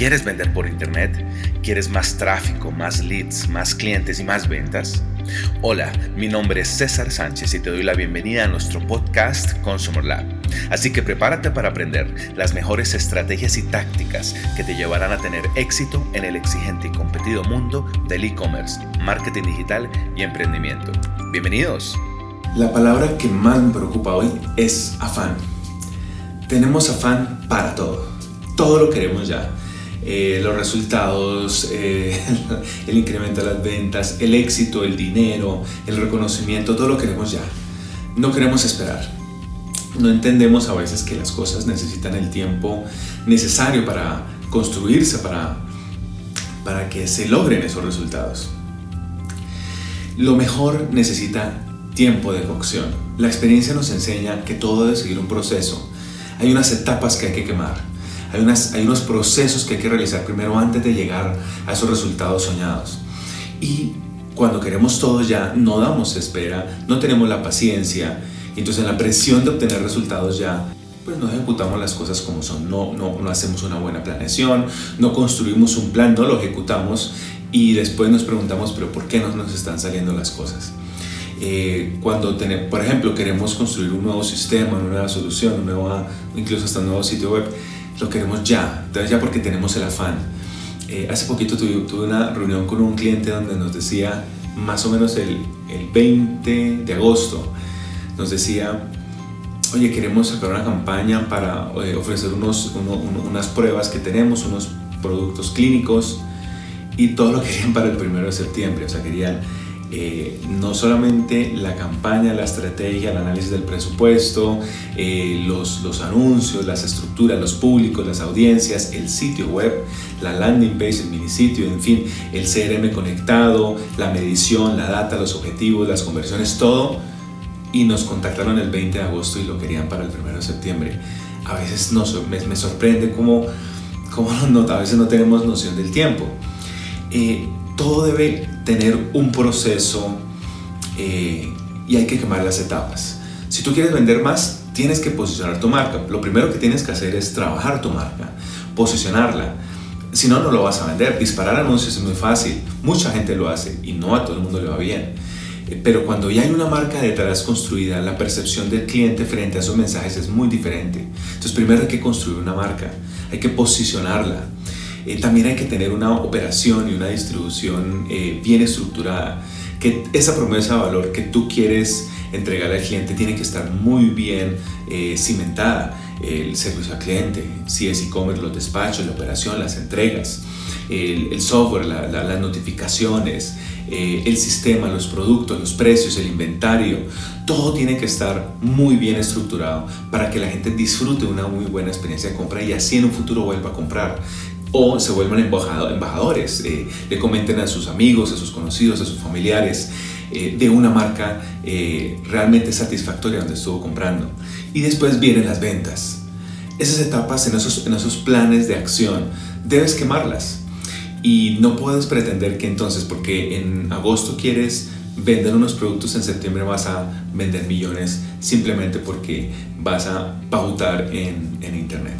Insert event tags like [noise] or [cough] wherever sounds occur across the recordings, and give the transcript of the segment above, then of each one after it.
¿Quieres vender por internet? ¿Quieres más tráfico, más leads, más clientes y más ventas? Hola, mi nombre es César Sánchez y te doy la bienvenida a nuestro podcast Consumer Lab. Así que prepárate para aprender las mejores estrategias y tácticas que te llevarán a tener éxito en el exigente y competido mundo del e-commerce, marketing digital y emprendimiento. Bienvenidos. La palabra que más me preocupa hoy es afán. Tenemos afán para todo. Todo lo queremos ya eh, los resultados, eh, [laughs] el incremento de las ventas, el éxito, el dinero, el reconocimiento, todo lo queremos ya. No queremos esperar. No entendemos a veces que las cosas necesitan el tiempo necesario para construirse, para, para que se logren esos resultados. Lo mejor necesita tiempo de cocción. La experiencia nos enseña que todo debe seguir un proceso. Hay unas etapas que hay que quemar hay, unas, hay unos procesos que hay que realizar primero antes de llegar a esos resultados soñados. Y cuando queremos todo ya, no damos espera, no tenemos la paciencia. Entonces en la presión de obtener resultados ya, pues no ejecutamos las cosas como son, no, no, no hacemos una buena planeación, no construimos un plan, no lo ejecutamos y después nos preguntamos, pero ¿por qué no nos están saliendo las cosas? Eh, cuando tenemos, por ejemplo, queremos construir un nuevo sistema, una nueva solución, un nuevo, incluso hasta un nuevo sitio web, lo queremos ya, entonces ya porque tenemos el afán. Eh, hace poquito tuve, una reunión con un cliente donde nos decía, más o menos el, el 20 de agosto, nos decía, oye, queremos sacar una campaña para eh, ofrecer unos, unas pruebas que tenemos, unos productos clínicos, y todo lo querían para el primero de septiembre, o sea, querían eh, no solamente la campaña, la estrategia, el análisis del presupuesto, eh, los, anuncios, las estructuras, los públicos, las audiencias, el sitio web, la landing page, el mini sitio, en fin, el CRM conectado, la medición, la data, los objetivos, las conversiones, todo. Y nos contactaron el 20 de agosto y lo querían para el 1 de septiembre. A veces me, me, sorprende cómo, cómo [laughs] no, a veces no tenemos noción del tiempo. Eh, todo debe tener un proceso eh, y hay que quemar las etapas. Si tú quieres vender más, tienes que posicionar tu marca. Lo primero que tienes que hacer es trabajar tu marca, posicionarla. Si no, no lo vas a vender. Disparar anuncios es muy fácil. Mucha gente lo hace y no a todo el mundo le va bien. Eh, pero cuando ya hay una marca detrás construida, la percepción del cliente frente a esos mensajes es muy diferente. Entonces, primero hay que construir una marca, hay que posicionarla. Eh, también hay que tener una operación y una distribución eh, bien estructurada. Que esa promesa de valor que tú quieres entregar al cliente tiene que estar muy bien eh, cimentada. El servicio al cliente, si es e-commerce, los despachos, la operación, las entregas, el, software, las notificaciones, el sistema, los productos, los precios, el inventario, todo tiene que estar muy bien estructurado para que la gente disfrute una muy buena experiencia de compra y así en un futuro vuelva a comprar o se vuelvan embajadores, eh, le comenten a sus amigos, a sus conocidos, a sus familiares eh, de una marca eh, realmente satisfactoria donde estuvo comprando. Y después vienen las ventas. Esas etapas en esos, en esos planes de acción debes quemarlas. Y no puedes pretender que entonces, porque en agosto quieres vender unos productos, en septiembre vas a vender millones simplemente porque vas a pautar en, en internet.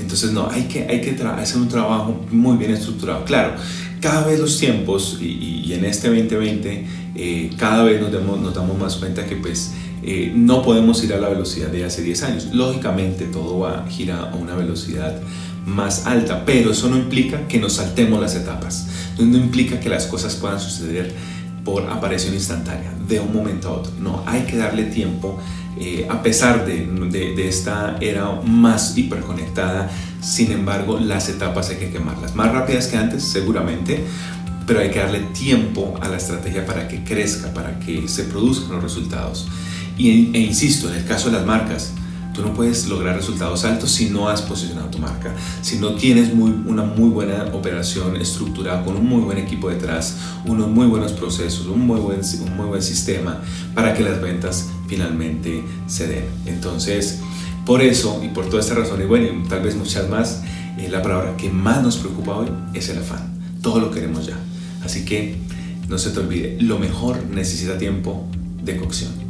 Entonces, no, hay que, hay que hacer un trabajo muy bien estructurado. Claro, cada vez los tiempos, y, en este 2020, eh, cada vez nos damos, nos damos más cuenta que pues eh, no podemos ir a la velocidad de hace 10 años. Lógicamente, todo va a girar a una velocidad más alta, pero eso no implica que nos saltemos las etapas. No implica que las cosas puedan suceder por aparición instantánea, de un momento a otro. No, hay que darle tiempo eh, a pesar de, de, esta era más hiperconectada, sin embargo las etapas hay que quemarlas. Más rápidas que antes, seguramente, pero hay que darle tiempo a la estrategia para que crezca, para que se produzcan los resultados. Y, e insisto, en el caso de las marcas, Tú no puedes lograr resultados altos si no has posicionado tu marca, si no tienes una muy buena operación estructurada con un muy buen equipo detrás, unos muy buenos procesos, un muy buen, sistema para que las ventas finalmente se den. Entonces, por eso y por toda esta razón, y bueno, tal vez muchas más, eh, la palabra que más nos preocupa hoy es el afán. Todo lo queremos ya. Así que no se te olvide, lo mejor necesita tiempo de cocción.